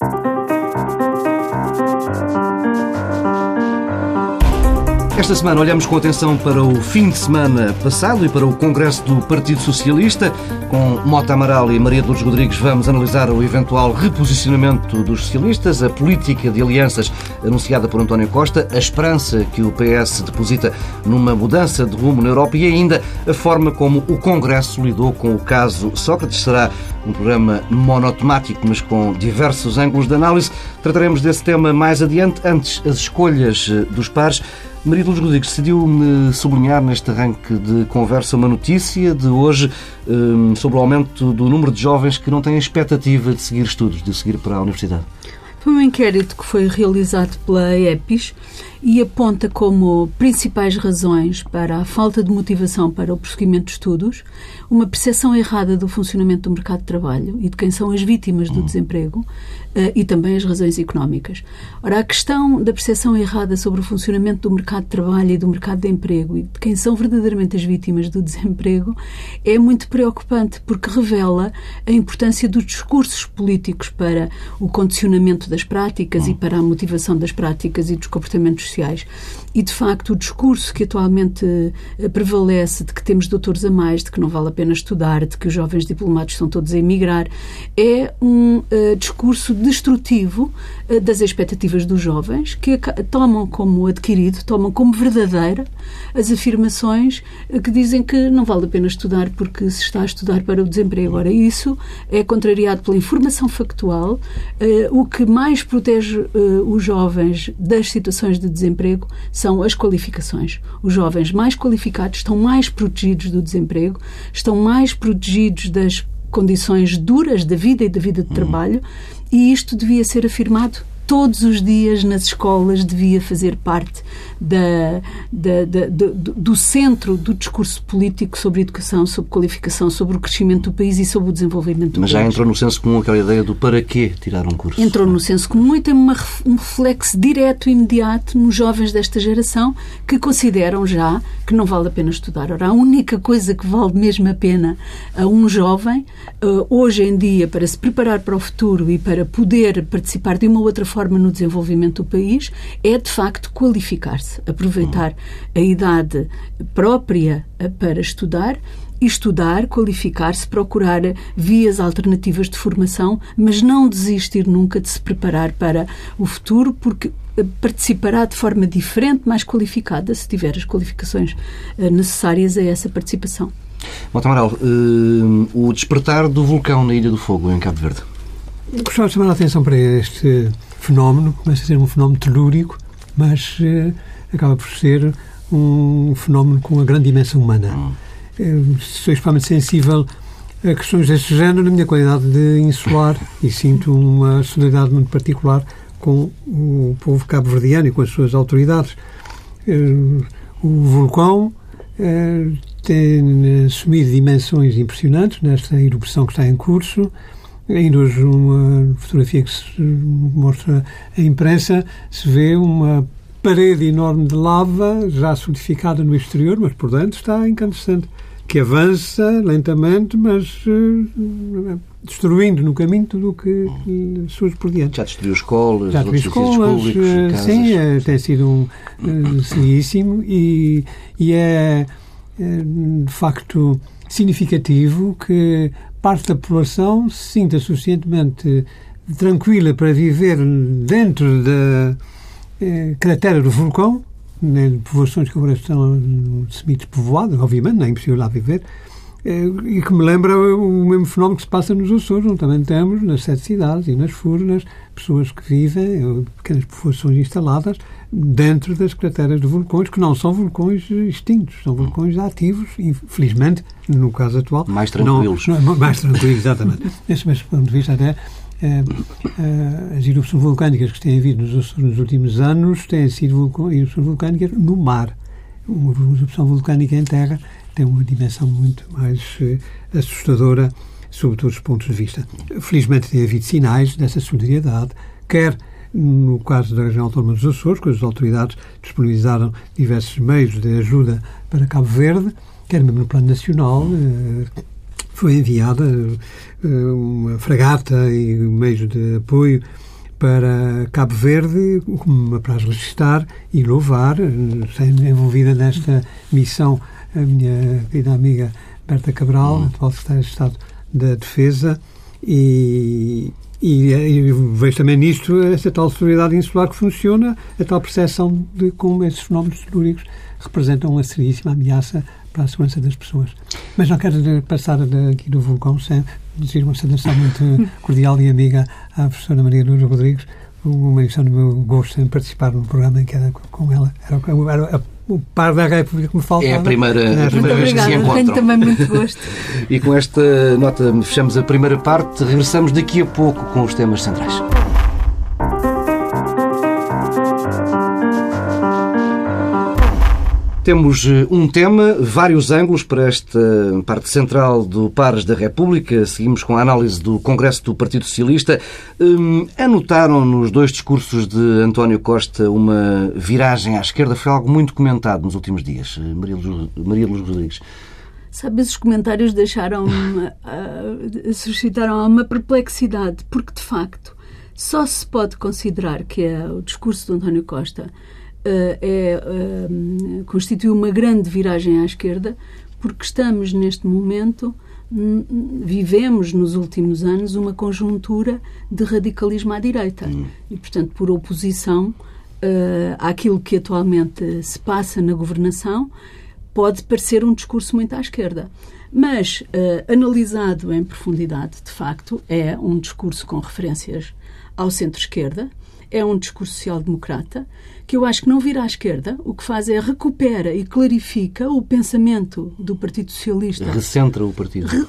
Musik Esta semana olhamos com atenção para o fim de semana passado e para o Congresso do Partido Socialista. Com Mota Amaral e Maria Lourdes Rodrigues vamos analisar o eventual reposicionamento dos socialistas, a política de alianças anunciada por António Costa, a esperança que o PS deposita numa mudança de rumo na Europa e ainda a forma como o Congresso lidou com o caso Sócrates. Será um programa monotemático, mas com diversos ângulos de análise. Trataremos desse tema mais adiante. Antes, as escolhas eh, dos pares. Maria Luz Rodrigues decidiu-me sublinhar neste arranque de conversa uma notícia de hoje um, sobre o aumento do número de jovens que não têm expectativa de seguir estudos, de seguir para a universidade. Foi um inquérito que foi realizado pela EPIS e aponta como principais razões para a falta de motivação para o prosseguimento de estudos uma percepção errada do funcionamento do mercado de trabalho e de quem são as vítimas do hum. desemprego uh, e também as razões económicas. Ora, a questão da percepção errada sobre o funcionamento do mercado de trabalho e do mercado de emprego e de quem são verdadeiramente as vítimas do desemprego é muito preocupante porque revela a importância dos discursos políticos para o condicionamento das práticas hum. e para a motivação das práticas e dos comportamentos sociais. E, de facto, o discurso que atualmente eh, prevalece de que temos doutores a mais, de que não vale a pena estudar, de que os jovens diplomados estão todos a emigrar, é um uh, discurso destrutivo uh, das expectativas dos jovens, que tomam como adquirido, tomam como verdadeira as afirmações uh, que dizem que não vale a pena estudar porque se está a estudar para o desemprego. Ora, isso é contrariado pela informação factual. o que mais protege os jovens das situações de desemprego são as qualificações. Os jovens mais qualificados estão mais protegidos do desemprego, estão mais protegidos das condições duras da vida e da vida de uhum. trabalho, e isto devia ser afirmado todos os dias nas escolas devia fazer parte da, da, da, do, do centro do discurso político sobre educação, sobre qualificação, sobre o crescimento do país e sobre o desenvolvimento do Mas país. já entrou no senso comum aquela ideia do para quê tirar um curso? Entrou no senso comum e tem uma, um reflexo direto e imediato nos jovens desta geração que consideram já que não vale a pena estudar. Ora, a única coisa que vale mesmo a pena a um jovem, uh, hoje em dia, para se preparar para o futuro e para poder participar de uma outra forma forma no desenvolvimento do país é, de facto, qualificar-se, aproveitar a idade própria eh, para estudar estudar, qualificar-se, procurar vias alternativas de formação, mas não desistir nunca de se preparar para o futuro, porque eh, participará de forma diferente, mais qualificada, se tiver as qualificações eh, necessárias a essa participação. Mota Amaral, uh, o despertar do vulcão na Ilha do Fogo, em Cabo Verde. Gostava de chamar a atenção para este fenómeno, começa a ser um fenómeno telúrico, mas eh, acaba por ser um fenómeno com uma grande dimensão humana. Hum. Eh, sou extremamente sensível a questões deste género na minha qualidade de insular e sinto uma solidariedade muito particular com o povo cabo-verdiano e com as suas autoridades. Eh, o vulcão tem assumido dimensões impressionantes nesta erupção que está em curso. Ainda hoje, uma fotografia que se mostra a imprensa, se vê uma parede enorme de lava, já solidificada no exterior, mas por dentro está incandescente, que avança lentamente, mas uh, destruindo no caminho tudo o que surge por diante. Já destruiu escolas, já destruiu escolas, públicos, uh, sim, é, tem sido um uh, seríssimo e, e é, é, de facto significativo que parte da população se sinta suficientemente tranquila para viver dentro da eh, cratera do vulcão, né, povoações que agora estão semi-despovoadas, obviamente, não é impossível lá viver, e que me lembra o mesmo fenómeno que se passa nos Açores, onde também temos, nas sete cidades e nas Furnas, pessoas que vivem, eh, pequenas povoações instaladas, dentro das crateras de vulcões, que não são vulcões extintos, são vulcões ativos, infelizmente, no caso atual. Mais tranquilos. Não, não, mais tranquilos, exatamente. Nesse mesmo ponto de vista, até eh, eh, as erupções vulcânicas que têm havido nos, nos últimos anos têm sido erupções vulcânicas no mar. Uma erupção vulcânica em terra tem uma dimensão muito mais eh, assustadora sob todos os pontos de vista. Felizmente tem havido sinais dessa solidariedade, quer no caso da região autónoma dos Açores, que as autoridades disponibilizaram diversos meios de ajuda para Cabo Verde, quer mesmo no plano nacional, eh, foi enviada uma fragata e meios de apoio para Cabo Verde, como me registrar e louvar, sendo envolvida nesta missão a minha querida amiga Berta Cabral, uhum. atual secretária de Estado da Defesa, e, e, e, vejo também nisto essa tal solidariedade insular que funciona, a tal percepção de como esses fenómenos telúricos representam uma seríssima ameaça para a segurança das pessoas. Mas não quero passar aqui do vulcão sem dizer uma saudação muito cordial e amiga à professora Maria Luz Rodrigues, uma edição do meu gosto em participar no programa em que era com ela. Era, era o par da República que me faltava. É a primeira, é a primeira vez obrigada, que se encontram. Tenho também muito gosto. e com esta nota fechamos a primeira parte. Regressamos daqui a pouco com os temas centrais. Temos eh, um tema, vários ângulos para esta parte central do Pares da República. Seguimos com a análise do Congresso do Partido Socialista. Hum, anotaram nos dois discursos de António Costa uma viragem à esquerda? Foi algo muito comentado nos últimos dias. Eh, Maria Luz, Rodrigues. Sabe, esses comentários deixaram uh, suscitaram uma perplexidade, porque de facto só se pode considerar que é o discurso de António Costa é, eh, constitui uma grande viragem à esquerda, porque estamos neste momento, vivemos nos últimos anos uma conjuntura de radicalismo à direita. Hum. E, portanto, por oposição uh, àquilo que atualmente se passa na governação, pode parecer um discurso muito à esquerda. Mas, uh, analisado em profundidade, de facto, é um discurso com referências ao centro-esquerda, é um discurso social-democrata, que eu acho que não vira à esquerda, o que faz é recupera e clarifica o pensamento do Partido Socialista. Recentra o partido. Re,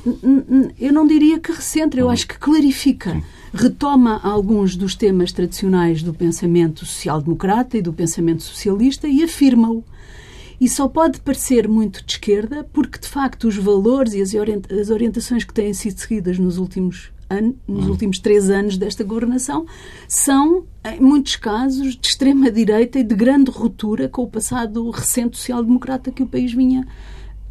eu não diria que recentra, eu uhum. acho que clarifica. Sim. Retoma alguns dos temas tradicionais do pensamento social-democrata e do pensamento socialista e afirma-o. E só pode parecer muito de esquerda porque, de facto, os valores e as orientações que têm sido seguidas nos últimos nos hum. últimos três anos desta governação, são, em muitos casos, de extrema-direita e de grande ruptura com o passado recente social-democrata que o país vinha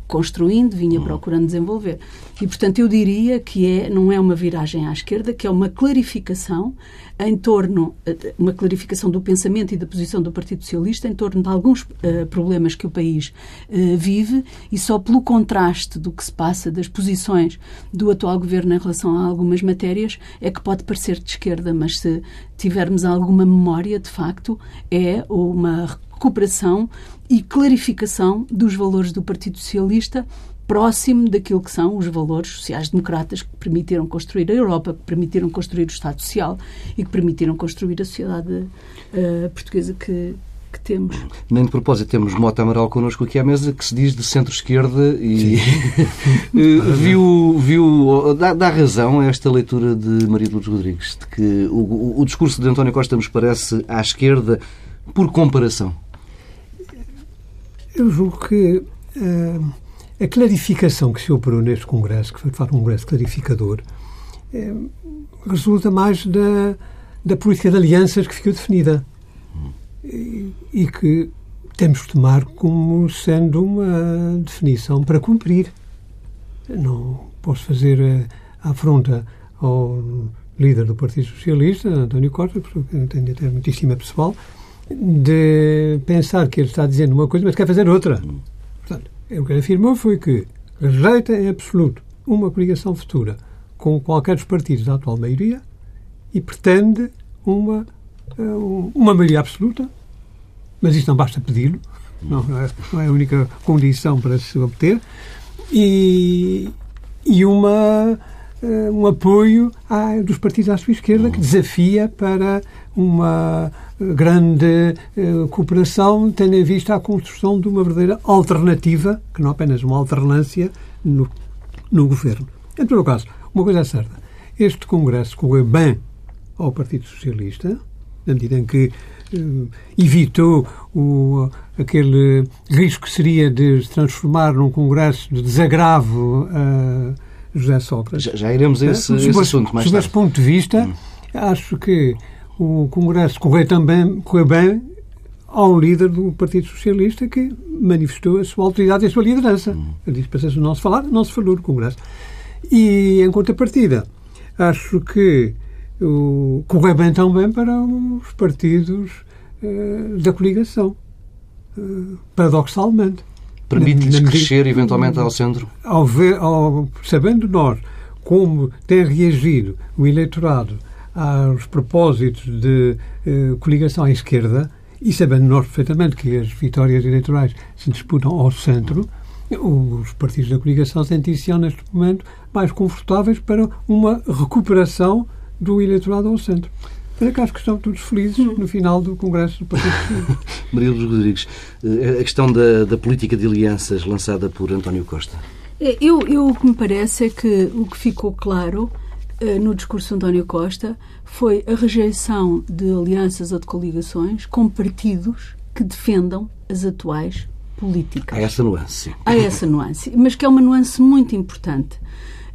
construindo, vinha hum. procurando desenvolver. E, portanto, eu diria que é, não é uma viragem à esquerda, que é uma clarificação em torno, eh, uma clarificação do pensamento e da posição do Partido Socialista em torno de alguns uh, problemas que o país uh, vive e só pelo contraste do que se passa, das posições do atual governo em relação a algumas matérias, é que pode parecer de esquerda, mas se tivermos alguma memória, de facto, é uma recuperação e clarificação dos valores do Partido Socialista próximo daquilo que são os valores sociais-democratas que permitiram construir a Europa, que permitiram construir o Estado Social e que permitiram construir a sociedade uh, portuguesa que, que temos. Nem de propósito, temos Mota Amaral connosco aqui à mesa, que se diz de centro-esquerda e eh, viu, viu dá, dá, razão a esta leitura de Maria Lourdes Rodrigues, de que o, o discurso de António Costa nos parece à esquerda por comparação. Eu julgo que uh, a clarificação que se operou neste Congresso, que foi de facto um Congresso clarificador, uh, resulta mais da, da política de alianças que ficou definida e, e que temos que tomar como sendo uma definição para cumprir. Não posso fazer a afronta ao líder do Partido Socialista, António Costa, porque tenho até muita estima pessoal, de pensar que ele está dizendo uma coisa, mas quer fazer outra. Portanto, o que ele afirmou foi que rejeita em absoluto uma coligação futura com qualquer dos partidos da atual maioria e pretende uma, eh, uma maioria absoluta, mas isto não basta pedi-lo, não, é, não é a única condição para se obter, e, e uma, um apoio a, dos partidos à sua esquerda que desafia para uma grande eh, cooperação, tendo em vista a construção de uma verdadeira alternativa, que não apenas uma alternância, no, no governo. Em todo caso, uma coisa é certa: este Congresso correu bem ao Partido Socialista, na medida em que eh, evitou o, aquele risco que seria de se transformar num Congresso de desagravo José Sócrates. Já, já iremos a esse, esse assunto mais tarde. Sob esse ponto de vista, hum. acho que o Congresso correu também correu bem ao líder do Partido Socialista que manifestou a sua autoridade e a sua liderança. Hum. Ele disse, para o nosso falar, não se falou Congresso. E, em contrapartida, acho que o, correu bem também para os partidos uh, da coligação, uh, paradoxalmente. Permite-lhes crescer eventualmente ao centro? Ao ver, ao, sabendo nós como tem reagido o eleitorado aos propósitos de uh, coligação à esquerda, e sabendo nós perfeitamente que as vitórias eleitorais se disputam ao centro, os partidos da coligação sentem-se neste momento mais confortáveis para uma recuperação do eleitorado ao centro. Mas é que acho que estão todos felizes no final do Congresso do Partido. Maria dos Rodrigues, eh, a questão da, da, política de alianças lançada por António Costa. É, eu, eu, o que me parece é que o que ficou claro uh, no discurso de António Costa foi a rejeição de alianças ou de coligações com partidos que defendam as atuais políticas. Há essa nuance. Há essa nuance, mas que é uma nuance muito importante.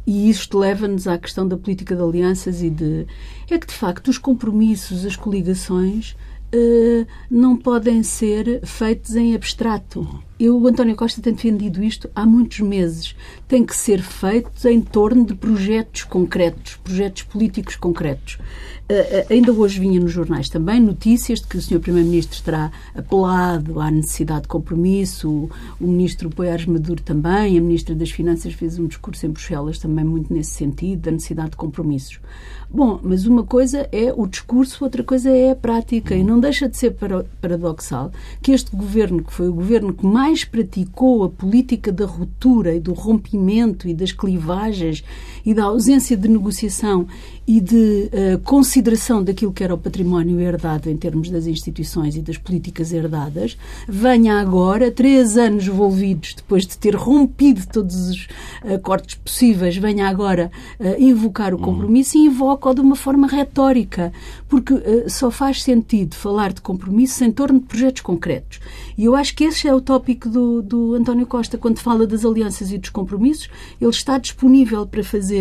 E isto leva-nos à questão da política de alianças e de. É que, de facto, os compromissos, as coligações, uh, não podem ser feitos em abstrato. Eu, o António Costa tem defendido isto há muitos meses. Tem que ser feito em torno de projetos concretos, projetos políticos concretos. Uh, ainda hoje vinha nos jornais também notícias de que o Sr. Primeiro-Ministro terá apelado à necessidade de compromisso, o, o Ministro Poiares Maduro também, a Ministra das Finanças fez um discurso em Bruxelas também muito nesse sentido, da necessidade de compromissos. Bom, mas uma coisa é o discurso, outra coisa é a prática, e não deixa de ser paradoxal que este governo, que foi o governo que mais praticou a política da ruptura e do rompimento e das clivagens e da ausência de negociação e de uh, consideração daquilo que era o património herdado em termos das instituições e das políticas herdadas, venha agora, três anos envolvidos, depois de ter rompido todos os acordos possíveis, venha agora uh, invocar o compromisso e invoca-o de uma forma retórica, porque uh, só faz sentido falar de compromisso em torno de projetos concretos. E eu acho que esse é o tópico do, do António Costa, quando fala das alianças e dos compromissos, ele está disponível para fazer.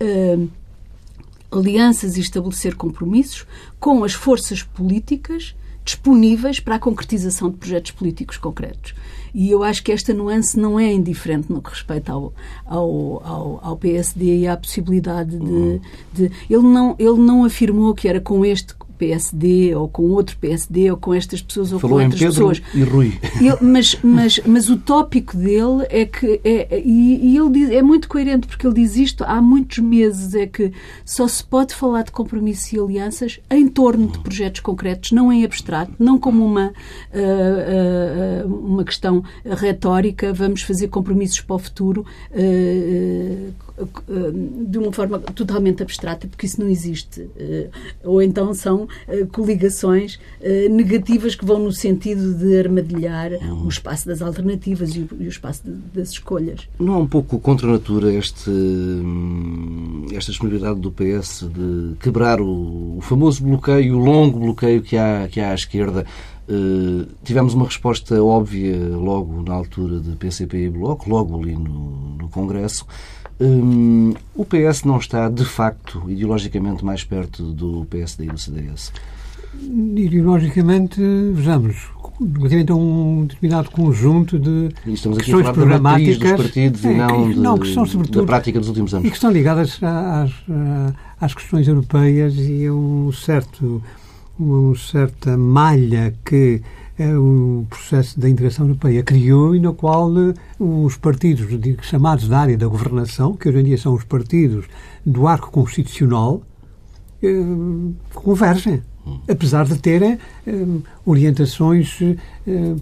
Uh, alianças e estabelecer compromissos com as forças políticas disponíveis para a concretização de projetos políticos concretos. E eu acho que esta nuance não é indiferente no que respeita ao, ao, ao, ao PSD e à possibilidade de, uhum. de. ele, não, ele não afirmou que era com este PSD ou com outro PSD ou com estas pessoas ou Falou com outras em Pedro pessoas. E Rui. Ele, mas, mas, mas o tópico dele é que é, e, e, ele diz, é muito coerente porque ele diz isto há muitos meses é que só se pode falar de compromissos e alianças em torno de projetos concretos, não em abstrato, não como uma uh, uh, uma questão retórica, vamos fazer compromissos para o futuro uh, de uma forma totalmente abstrata, porque isso não existe. Ou então são coligações negativas que vão no sentido de armadilhar o espaço das alternativas e o espaço das escolhas. Não é um pouco contra a natura este, hum, esta disponibilidade do PS de quebrar o, o famoso bloqueio, o longo bloqueio que há, que há à esquerda? Uh, tivemos uma resposta óbvia logo na altura de PCP e Bloco, logo ali no, no Congresso. Um, o PS não está, de facto, ideologicamente mais perto do PSD e do CDS? Ideologicamente, vejamos, relativamente a um determinado conjunto de Estamos aqui questões a programáticas dos partidos é, e não, que, não que são, sobretudo, da prática dos últimos anos. E que estão ligadas às, às questões europeias e a um certo, uma certa malha que o processo da integração europeia criou e na qual eh, os partidos chamados da área da governação, que hoje em dia são os partidos do arco constitucional, eh, convergem. Apesar de terem eh, orientações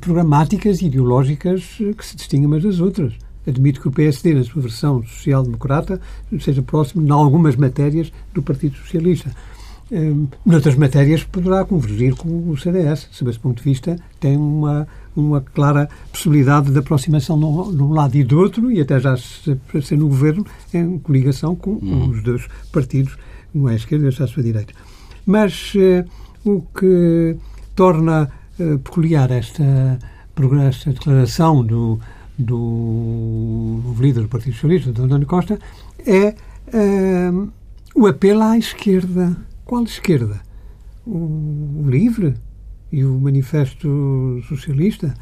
programáticas e ideológicas que se distinguem umas das outras. Admito que o PSD, na sua versão social-democrata, seja próximo, em algumas matérias, do Partido Socialista noutras matérias poderá convergir com o CDS. Sob esse ponto de vista, tem uma, uma clara possibilidade de aproximação de um lado e do outro, e até já ser no governo, em coligação com uhum. os dois partidos, um à esquerda e outro à sua direita. Mas uh, o que torna uh, peculiar esta, esta declaração do, do líder do Partido Socialista, do António Costa, é uh, o apelo à esquerda qual esquerda? O LIVRE e o Manifesto Socialista?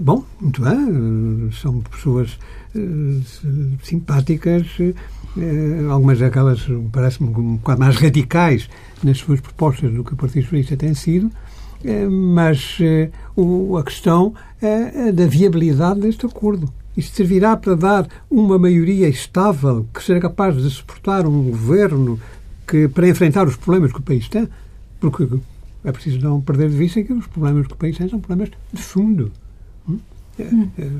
Bom, muito bem, são pessoas simpáticas, algumas daquelas parece-me um bocado mais radicais nas suas propostas do que o Partido Socialista tem sido, mas a questão é da viabilidade deste acordo. Isto servirá para dar uma maioria estável que seja capaz de suportar um governo que, para enfrentar os problemas que o país tem, porque é preciso não perder de vista que os problemas que o país tem são problemas de fundo. Hum? É, é,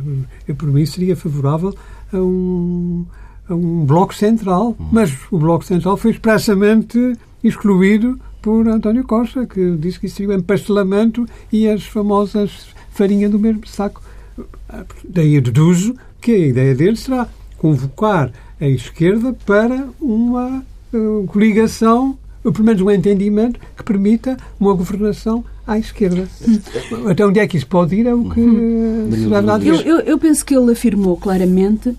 eu, por mim, seria favorável a um, a um bloco central, mas o bloco central foi expressamente excluído por António Costa, que disse que isso seria o empastelamento e as famosas farinha do mesmo saco. Daí eu deduzo que a ideia dele será convocar a esquerda para uma coligação, ou pelo menos um entendimento que permita uma governação à esquerda. Hum. Até onde é que isso pode ir é o que hum. será dado. Eu, eu, eu, penso que ele afirmou claramente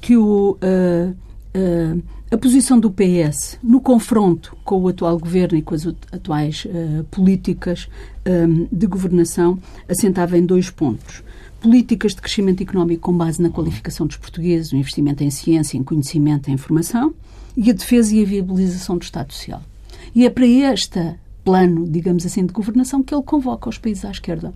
que o, uh, uh, a posição do PS no confronto com o atual governo e com as atuais uh, políticas um, de governação assentava em dois pontos políticas de crescimento económico com base na qualificação dos portugueses, o investimento em ciência, em conhecimento, em informação e a defesa e a viabilização do Estado Social. E é para este plano, digamos assim, de governação que ele convoca os países à esquerda.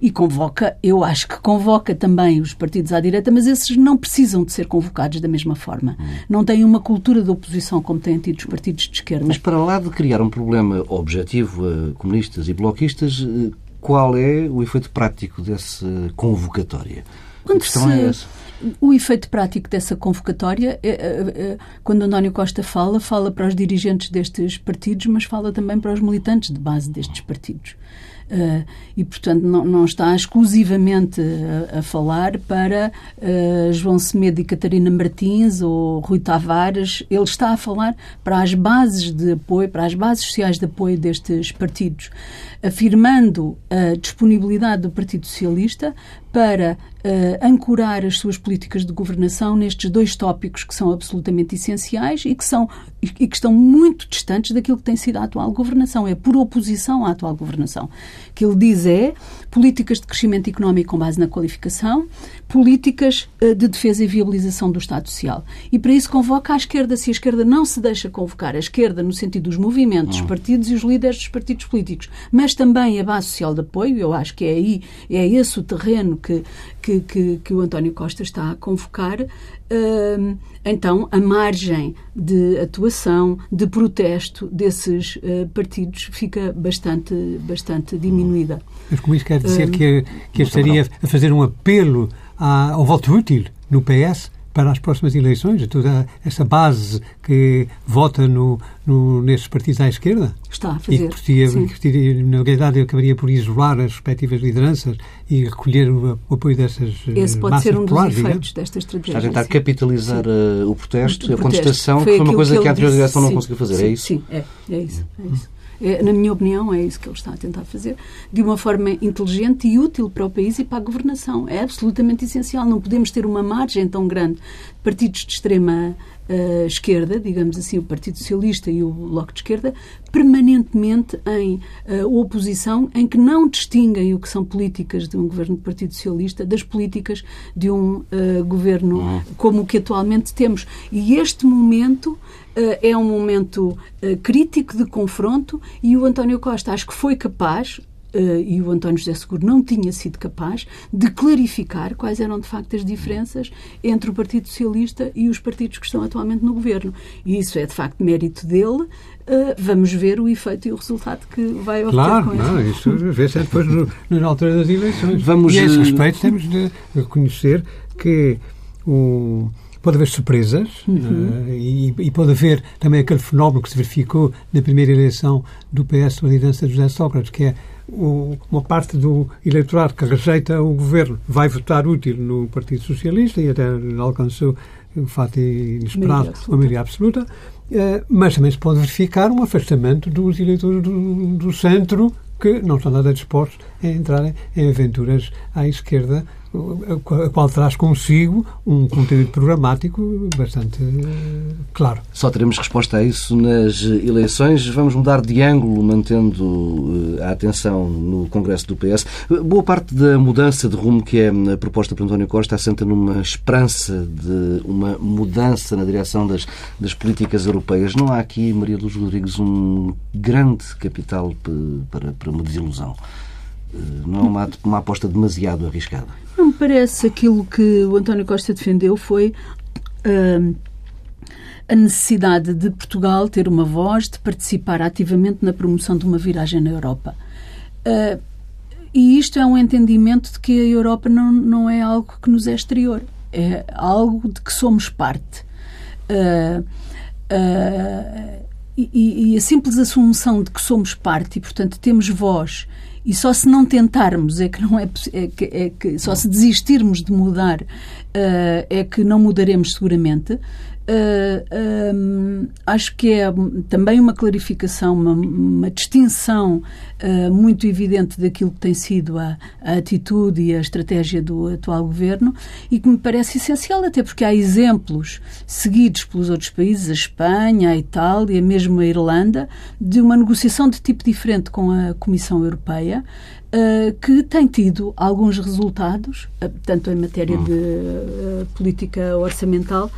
E convoca, eu acho que convoca também os partidos à direita, mas esses não precisam de ser convocados da mesma forma. Não têm uma cultura de oposição como têm tido os partidos de esquerda. Mas para lá de criar um problema objetivo a comunistas e bloquistas, eh, qual é o efeito prático dessa convocatória? Quando questão se... é. O efeito prático dessa convocatória, é, é, é, quando António Costa fala, fala para os dirigentes destes partidos, mas fala também para os militantes de base destes partidos. Uh, e, portanto, não, não, está exclusivamente a, a falar para uh, João Semedo e Catarina Martins ou Rui Tavares. Ele está a falar para as bases de apoio, para as bases sociais de apoio destes partidos, afirmando a disponibilidade do Partido Socialista para uh, ancorar as suas políticas de governação nestes dois tópicos que são absolutamente essenciais e que, são, e que estão muito distantes daquilo que tem sido a atual governação. É por oposição à atual governação. O que ele diz é políticas de crescimento económico com base na qualificação, políticas uh, de defesa e viabilização do Estado Social. E para isso convoca a esquerda. Se a esquerda não se deixa convocar, a esquerda no sentido dos movimentos, dos hum. partidos e os líderes dos partidos políticos, mas também a base social de apoio, eu acho que é aí, é esse o terreno que, que, que, que o António Costa está a convocar, uh, então a margem de atuação, de protesto desses uh, partidos fica bastante, bastante diminuída. Mas com isso quer dizer uh, que, que estaria a fazer um apelo ao voto útil no PS? Para as próximas eleições, toda essa base que vota no, no, nesses partidos à esquerda? Está a fazer. E que, que, na realidade, acabaria por isolar as respectivas lideranças e recolher o, o apoio dessas Esse pode ser um dos efeitos digamos. desta estratégia. Está a tentar capitalizar uh, o protesto, o a contestação, que foi uma coisa que, que a anterior direção não conseguiu fazer, sim, é isso? Sim, é, é isso. É isso. É, na minha opinião, é isso que ele está a tentar fazer, de uma forma inteligente e útil para o país e para a governação. É absolutamente essencial. Não podemos ter uma margem tão grande de partidos de extrema uh, esquerda, digamos assim, o Partido Socialista e o Bloco de Esquerda, permanentemente em uh, oposição, em que não distinguem o que são políticas de um governo do Partido Socialista das políticas de um uh, governo uhum. como o que atualmente temos. E este momento é um momento crítico de confronto e o António Costa acho que foi capaz, Uh, e o António José Seguro não tinha sido capaz de clarificar quais eram de facto as diferenças entre o Partido Socialista e os partidos que estão atualmente no governo. E isso é de facto mérito dele. Uh, vamos ver o efeito e o resultado que vai obter claro, com não, isso. vê-se é depois no, na altura das eleições. Vamos, e a esse respeito temos de reconhecer que o pode haver surpresas uhum. uh, e, e, pode haver também aquele fenómeno que se verificou na primeira eleição do PS com a liderança de José Sócrates, que é o, uma parte do eleitorado que rejeita o governo vai votar útil no Partido Socialista e até alcançou um fato inesperado, uma maioria absoluta, uh, mas também se pode verificar um afastamento dos eleitores do, do centro que não estão nada dispostos a entrarem em aventuras à esquerda a qual traz consigo um conteúdo programático bastante claro. Só teremos resposta a isso nas eleições. Vamos mudar de ângulo, mantendo a atenção no Congresso do PS. Boa parte da mudança de rumo que é proposta por António Costa assenta numa esperança de uma mudança na direção das, das políticas europeias. Não há aqui, Maria Luz Rodrigues, um grande capital para, para uma desilusão? Eh, não é uma, uma aposta demasiado arriscada? Não me parece. Aquilo que o António Costa defendeu foi uh, a necessidade de Portugal ter uma voz, de participar ativamente na promoção de uma viragem na Europa. Uh, e isto é um entendimento de que a Europa não, não é algo que nos é exterior, é algo de que somos parte. Uh, e, e, a simples assunção de que somos parte e, portanto, temos voz e só se não tentarmos é que não é, é, que, é que só se desistirmos de mudar uh, é que não mudaremos seguramente Uh, acho que é também uma clarificação, uma, uma distinção uh, muito evidente daquilo que tem sido a, a, atitude e a estratégia do atual governo e que me parece essencial, até porque há exemplos seguidos pelos outros países, a Espanha, a Itália, mesmo a Irlanda, de uma negociação de tipo diferente com a Comissão Europeia. Uh, que tem tido alguns resultados, tanto em matéria hum. de política orçamental,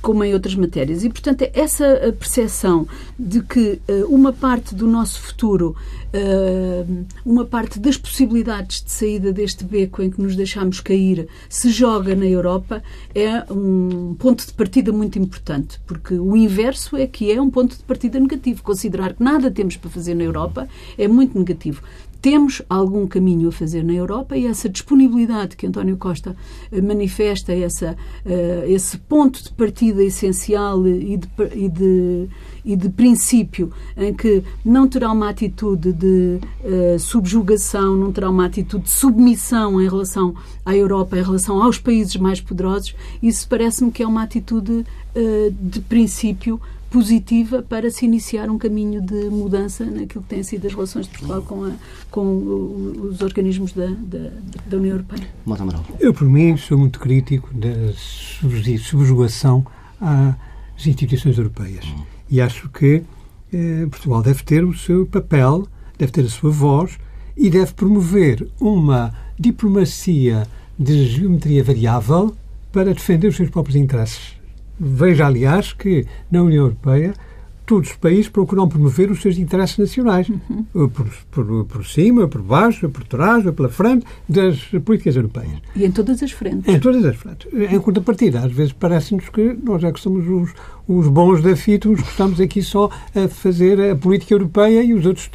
como em outras matérias. E, portanto, essa percepção de que uh, uma parte do nosso futuro, uh, uma parte das possibilidades de saída deste beco em que nos deixamos cair, se joga na Europa, é um ponto de partida muito importante, porque o inverso é que é um ponto de partida negativo. Considerar que nada temos para fazer na Europa é muito negativo temos algum caminho a fazer na Europa e essa disponibilidade que António Costa eh, manifesta, essa, uh, esse ponto de partida essencial e de, e, de, e de princípio, em que não terá uma atitude de uh, subjugação, não terá uma atitude de submissão em relação à Europa, em relação aos países mais poderosos, isso parece-me que é uma atitude uh, de princípio positiva para se iniciar um caminho de mudança naquilo que têm sido as relações de Portugal com, a, com os organismos da, da, da União Europeia. Mota Amaral. Eu, por mim, sou muito crítico da subjugação às instituições europeias. Hum. E acho que eh, Portugal deve ter o seu papel, deve ter a sua voz e deve promover uma diplomacia de geometria variável para defender os seus próprios interesses Veja, aliás, que na União Europeia todos os países procuram promover os seus interesses nacionais, uhum. por, por, por, cima, por baixo, por trás, pela frente das políticas europeias. E em todas as frentes. Em todas as frentes. Em contrapartida, às vezes parece-nos que nós é que somos os, os bons da fita, os que estamos aqui só a fazer a política europeia e os outros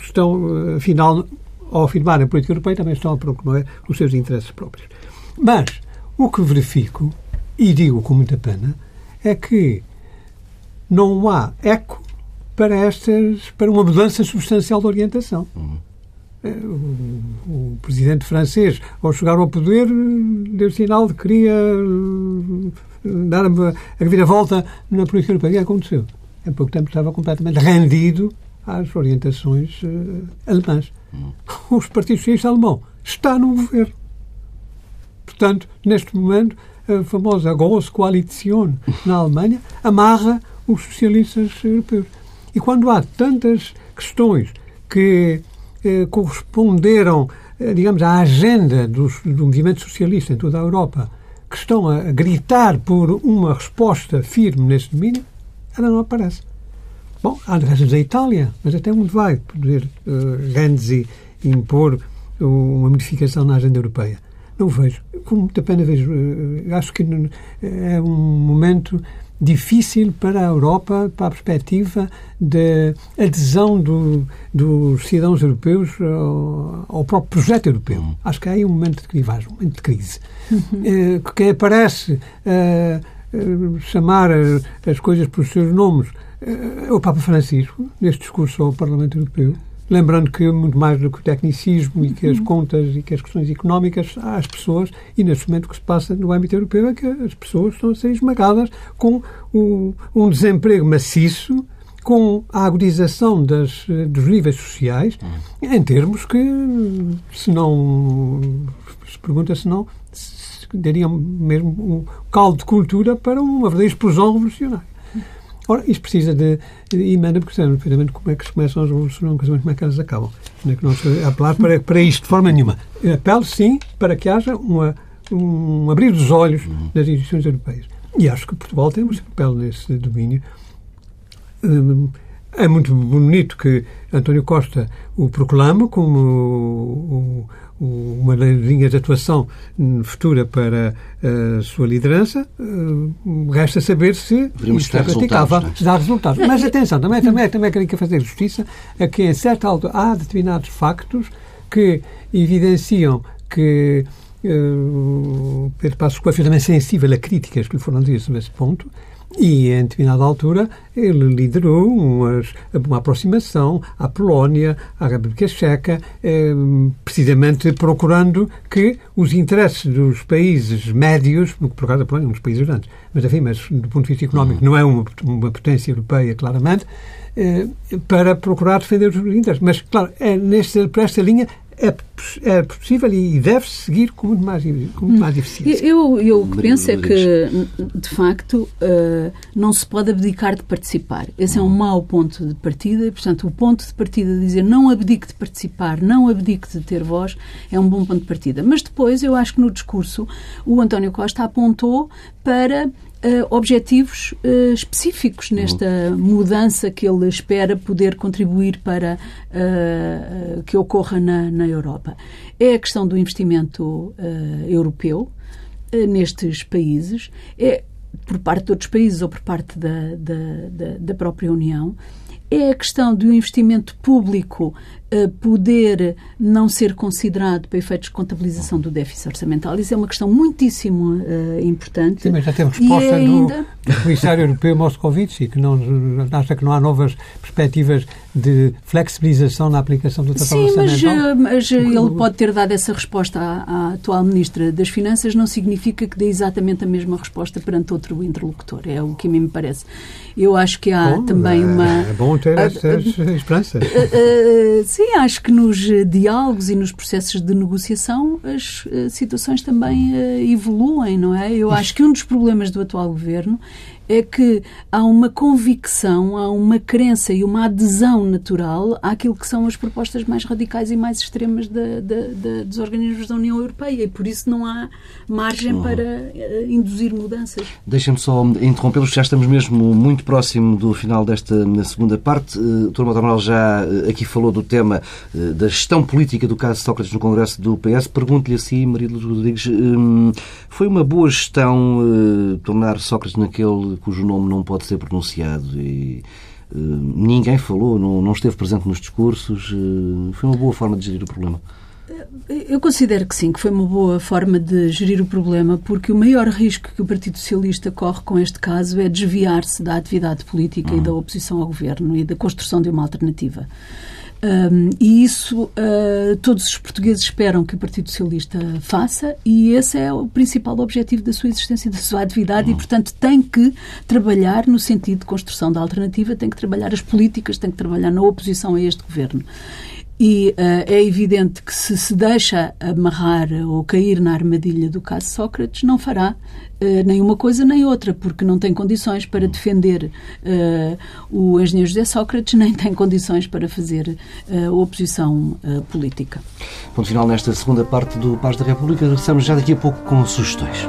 estão, afinal, ao afirmar a política europeia, também estão a procurar os seus interesses próprios. Mas o que verifico e digo com muita pena, é que não há eco para estas para uma mudança substancial de orientação. Uhum. O, o, presidente francês, ao chegar ao poder, deu sinal de que queria eh, dar a reviravolta na política europeia. E aconteceu. Há pouco tempo estava completamente rendido às orientações uh, alemãs. Uhum. Os partidos socialistas alemão está no governo. Portanto, neste momento, famosa Großkoalition na Alemanha, amarra os socialistas europeus. E quando há tantas questões que eh, corresponderam, eh, digamos, à agenda dos, do movimento socialista em toda a Europa, que estão a gritar por uma resposta firme nesse domínio, ela não aparece. Bom, há razões da Itália, mas até onde vai poder uh, Renzi impor uma modificação na agenda europeia? Não vejo. Com muita pena vejo. Eh, acho que é um momento difícil para a Europa, para a perspectiva da adesão do, dos cidadãos europeus ao, ao, próprio projeto europeu. Uhum. Acho que há aí um momento de crivagem, um momento de crise. Uhum. quem aparece uh, chamar as coisas pelos seus nomes é o Papa Francisco, neste discurso ao Parlamento Europeu. Lembrando que muito mais do que o tecnicismo e que as uhum. contas e que as questões económicas, há as pessoas, e neste momento o que se passa no âmbito europeu é que as pessoas estão a ser esmagadas com um, um desemprego maciço, com a agudização das, dos níveis sociais, em termos que, se não. se pergunta se não. Se dariam mesmo um caldo de cultura para uma verdadeira explosão revolucionária. Ora, isto precisa de, de emenda, porque sabemos perfeitamente como é que começam as revoluções, como é que elas acabam. Não é que se apelar para, para isto de forma nenhuma. Apelo, sim, para que haja uma, um abrir dos olhos das instituições europeias. E acho que Portugal tem um papel nesse domínio. Hum, é muito bonito que António Costa o proclama como uma das linhas de atuação futura para a sua liderança. Uh, resta saber se isto é praticável, se dá resultados. Mas atenção, também, também, também quero que fazer justiça a que, em certa altura, há determinados factos que evidenciam que uh, Pedro Passos Coelho foi também sensível a críticas que lhe foram ditas nesse ponto e, em determinada altura, ele liderou umas, uma aproximação à Polónia, à República Checa, eh, precisamente procurando que os interesses dos países médios, por causa da Polónia, um dos países grandes, mas enfim, mas do ponto de vista económico não é uma, uma potência europeia, claramente, eh, para procurar defender os interesses. Mas, claro, é nesta, por esta linha é, é possível e deve seguir com muito mais, com muito mais eficiência. Eu, eu o que penso é que, de facto, uh, não se pode abdicar de participar. Esse é um mau ponto de partida e, portanto, o ponto de partida de dizer não abdique de participar, não abdique de ter voz, é um bom ponto de partida. Mas depois, eu acho que no discurso, o António Costa apontou para uh, objetivos uh, específicos nesta mudança que ele espera poder contribuir para uh, que ocorra na, na, Europa. É a questão do investimento europeu nestes países, é por parte de outros países ou por parte da, da, da, da própria União, é a questão do investimento público poder não ser considerado para efeitos de contabilização do déficit orçamental. Isso é uma questão muitíssimo uh, importante. Sim, mas já temos resposta ainda... do Comissário Europeu Moscovici, que não, acha que não há novas perspectivas de flexibilização na aplicação do Tratado Sim, Orçamental. Mas, mas ele pode ter dado essa resposta à, à, atual Ministra das Finanças, não significa que dê exatamente a mesma resposta perante outro interlocutor. É o que a mim me parece. Eu acho que há bom, também é, uma. É bom ter essas esperanças. Sim, acho que nos diálogos e nos processos de negociação as situações também evoluem, não é? Eu acho que um dos problemas do atual governo é que há uma convicção, há uma crença e uma adesão natural àquilo que são as propostas mais radicais e mais extremas dos organismos da União Europeia e por isso não há margem uhum. para uh, induzir mudanças. Deixem-me só interrompê-los, já estamos mesmo muito próximo do final desta segunda parte. Uh, Dr. Motoral já uh, aqui falou do tema da gestão política do caso Sócrates no Congresso do PS. Pergunto-lhe assim, Maria Luz Rodrigues, foi uma boa gestão tornar Sócrates naquele cujo nome não pode ser pronunciado e uh, ninguém falou, não, não esteve presente nos discursos. Uh, foi uma boa forma de gerir o problema. Eu considero que sim, que foi uma boa forma de gerir o problema, porque o maior risco que o Partido Socialista corre com este caso é desviar-se da atividade política uhum. e da oposição ao governo e da construção de uma alternativa. Um, e isso uh, todos os portugueses esperam que o Partido Socialista faça e esse é o principal objetivo da sua existência, da sua atividade uhum. e, portanto, tem que trabalhar no sentido de construção da alternativa, tem que trabalhar as políticas, tem que trabalhar na oposição a este governo. E uh, é evidente que se se deixa amarrar ou cair na armadilha do caso Sócrates, não fará uh, nem uma coisa nem outra, porque não tem condições para defender uh, o engenheiro José Sócrates, nem tem condições para fazer oposição política. Ponto final nesta segunda parte do Paz da República. Regressamos já daqui a pouco com sugestões.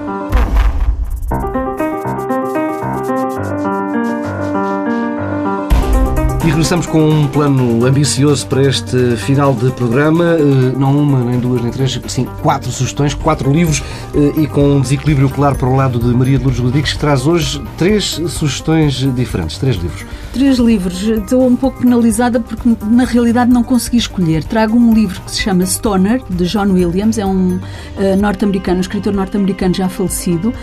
E regressamos com um plano ambicioso para este final de programa. Eh, não uma, nem duas, nem três, sim, quatro sugestões, quatro livros eh, e com um desequilíbrio claro para o lado de Maria de Lourdes Rodrigues, que traz hoje três sugestões diferentes, três livros. Três livros. Estou um pouco penalizada porque, na realidade, não consegui escolher. Trago um livro que se chama Stoner, de John Williams. É um uh, norte-americano, um escritor norte-americano já falecido,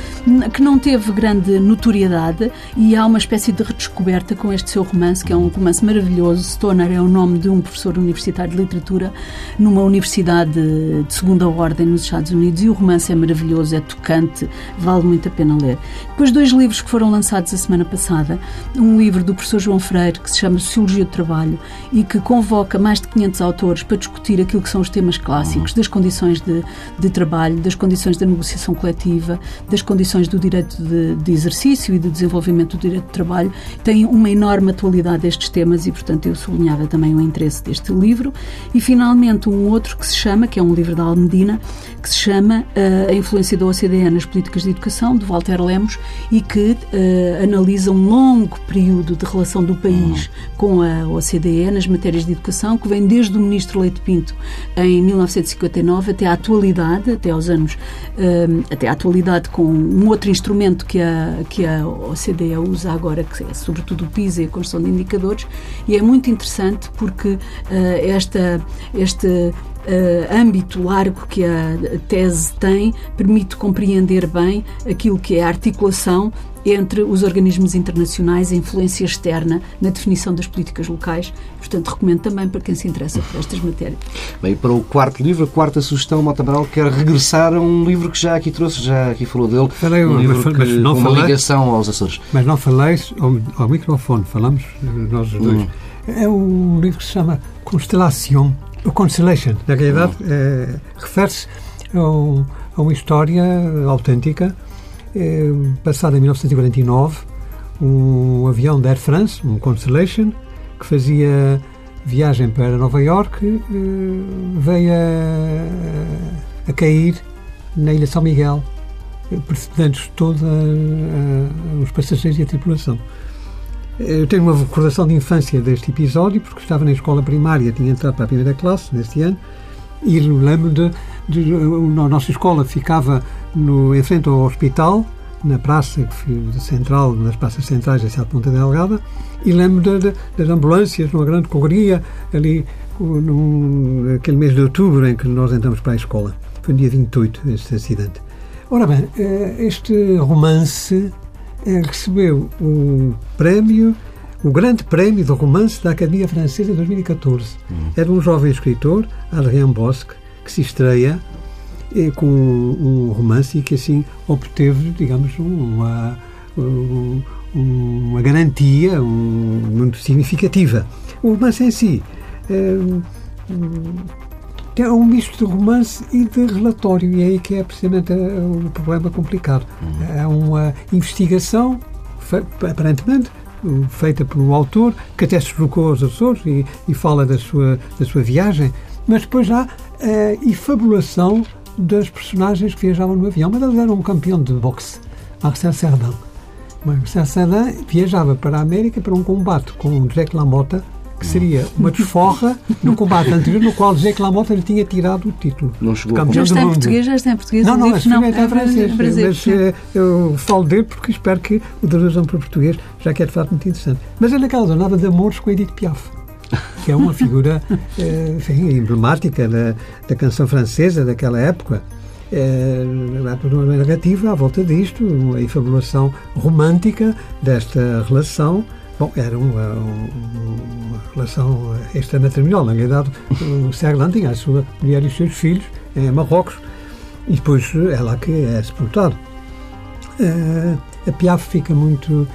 que não teve grande notoriedade e há uma espécie de redescoberta com este seu romance, que é um romance romance maravilhoso. Stoner é o nome de um professor universitário de literatura numa universidade de segunda ordem nos Estados Unidos e o romance é maravilhoso, é tocante, vale muito a pena ler. Depois, dois livros que foram lançados a semana passada. Um livro do professor João Freire que se chama Sociologia do Trabalho e que convoca mais de 500 autores para discutir aquilo que são os temas clássicos das condições de, de trabalho, das condições da negociação coletiva, das condições do direito de, de exercício e de desenvolvimento do direito de trabalho. Tem uma enorme atualidade estes temas e, portanto, eu sublinhava também o interesse deste livro. E, finalmente, um outro que se chama, que é um livro da Almedina, que se chama uh, A Influência da OCDE nas Políticas de Educação, de Walter Lemos, e que uh, analisa um longo período de relação do país com a OCDE nas matérias de educação, que vem desde o ministro Leite Pinto em 1959 até à atualidade, até aos anos, uh, até à atualidade com um outro instrumento que a, que a OCDE usa agora, que é sobretudo o PISA e a construção de indicadores, e é muito interessante porque esta, este uh, âmbito largo que a tese tem permite compreender bem aquilo que é a articulação entre os organismos internacionais, a influência externa na definição das políticas locais. Portanto, recomendo também para quem se interessa por estas matérias. Bem, para o quarto livro, a quarta sugestão, Mota Amaral quer regressar a um livro que já aqui trouxe, já aqui falou dele, falei, um livro mas, que, não com falei, uma ligação aos Açores. Mas não falei ao, ao microfone, falamos nós os dois. Hum. É um livro que se chama Constelação o Constellation, na realidade, é, refere-se a, um, a, uma história autêntica é, passada em 1949. Um avião da Air France, um Constellation, que fazia viagem para Nova York, é, veio a, a, cair na Ilha São Miguel, precedendo todos os passageiros e a tripulação. Eu tenho uma recordação de infância deste episódio, porque estava na escola primária, tinha entrado para a primeira classe neste ano, e lembro de, de, de a nossa escola ficava no, em frente ao hospital, na praça central, nas praças centrais da cidade de Ponta Delgada, e lembro de, das ambulâncias numa grande correria ali num, naquele mês de outubro em que nós entramos para a escola. Foi no dia 28 este acidente. Ora bem, eh, este romance eh, recebeu o prémio, o grande prémio do romance da Academia Francesa em 2014. Uhum. Era um jovem escritor, Adrien Bosque, que se estreia com um romance e que assim obteve, digamos, uma, uma garantia muito significativa. O romance em si é, é um misto de romance e de relatório, e é aí que é precisamente o problema complicado. Uhum. É uma investigação, aparentemente, feita por um autor que até se deslocou aos Açores e, e, fala da sua, da sua viagem, mas depois há a efabulação das personagens que viajavam no avião. Mas eles eram um campeão de boxe, Marcel Cerdan. Marcel Cerdan viajava para a América para um combate com Jack LaMotta, que seria uma desforra no combate anterior no qual José Lamotta lhe tinha tirado o título. Não chegou a já está em português, já está em português. Não, não, livro, não, é em francês. Mas eh, eu falo dele porque espero que o tradução para português, já que é de fato muito interessante. Mas é naquela jornada de amores com Edith Piaf que é uma figura eh, enfim, emblemática da, da canção francesa daquela época. É, uma narrativa à volta disto, uma efabulação romântica desta relação Bom, era uma, uma relação extramatrimonial. Na realidade, o Serlan tinha a sua mulher e os seus filhos em Marrocos e depois é lá que é sepultado. Uh, a Piaf fica muito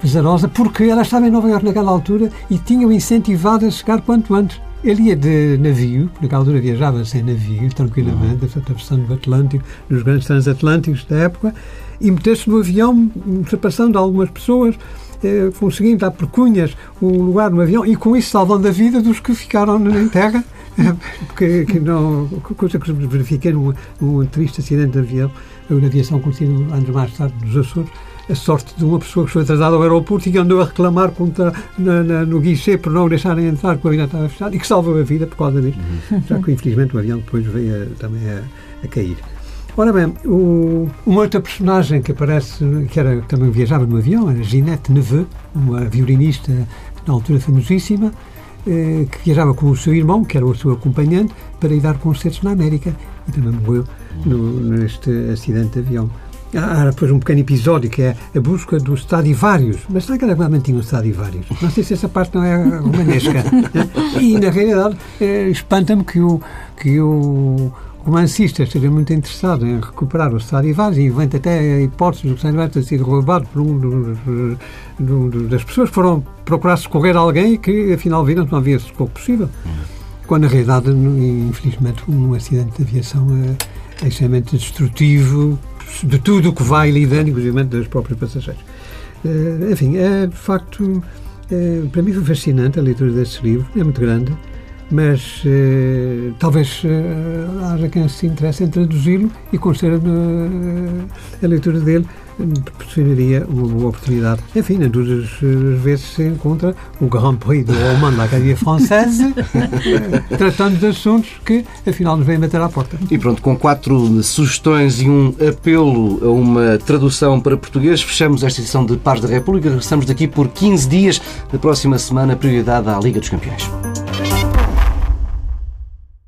pesarosa porque ela estava em Nova Iorque naquela altura e tinha-o incentivado a chegar quanto antes. Ele ia de navio, naquela altura viajava sem navio, tranquilamente, uhum. atravessando o Atlântico, nos grandes transatlânticos da época, e meter-se no avião, ultrapassando algumas pessoas, eh, conseguindo dar por cunhas um lugar no avião e com isso salvando a vida dos que ficaram em terra. Porque, que não, coisa que verifiquei num, num triste acidente de avião, na aviação acontecido anos mais tarde nos Açores, a sorte de uma pessoa que foi atrasada ao aeroporto e que andou a reclamar contra, na, na, no guichê por não deixarem entrar, porque o avião estava fechado, e que salvou a vida por causa disso, uhum. já que infelizmente o avião depois veio a, também a, a cair. Ora bem, o, uma outra personagem que aparece, que era, também viajava no avião, era Ginette Neveu, uma violinista na altura famosíssima, eh, que viajava com o seu irmão, que era o seu acompanhante, para ir dar concertos na América e também morreu no, neste acidente de avião. Há depois um pequeno episódio que é a busca dos Stradivarius. Mas será que realmente tinha um Stradivarius? Não sei se essa parte não é romanesca. e, na realidade, eh, espanta-me que o, que o romancista esteja muito interessado em recuperar os Stradivarius e inventa até a hipótese do Stradivarius ter sido roubado por um dos, do, do, das pessoas que foram procurar socorrer alguém que, afinal, viram que não havia socorro possível. Quando, na realidade, infelizmente, um acidente de aviação é, é extremamente destrutivo de tudo o que vai lidando, inclusive dos próprios passageiros. Uh, enfim, é de facto, uh, para mim foi fascinante a leitura desse livro, é muito grande, mas uh, talvez haja quem se interesse em traduzi-lo e considere a leitura dele proporcionaria uma boa oportunidade. Enfim, nas duas vezes se encontra o Grand Prix do Roman da Academia Française, tratando de assuntos que, afinal, nos vêm bater à porta. E pronto, com quatro sugestões e um apelo a uma tradução para português, fechamos esta edição de Paz da República. Regressamos daqui por 15 dias. Na próxima semana, prioridade à Liga dos Campeões.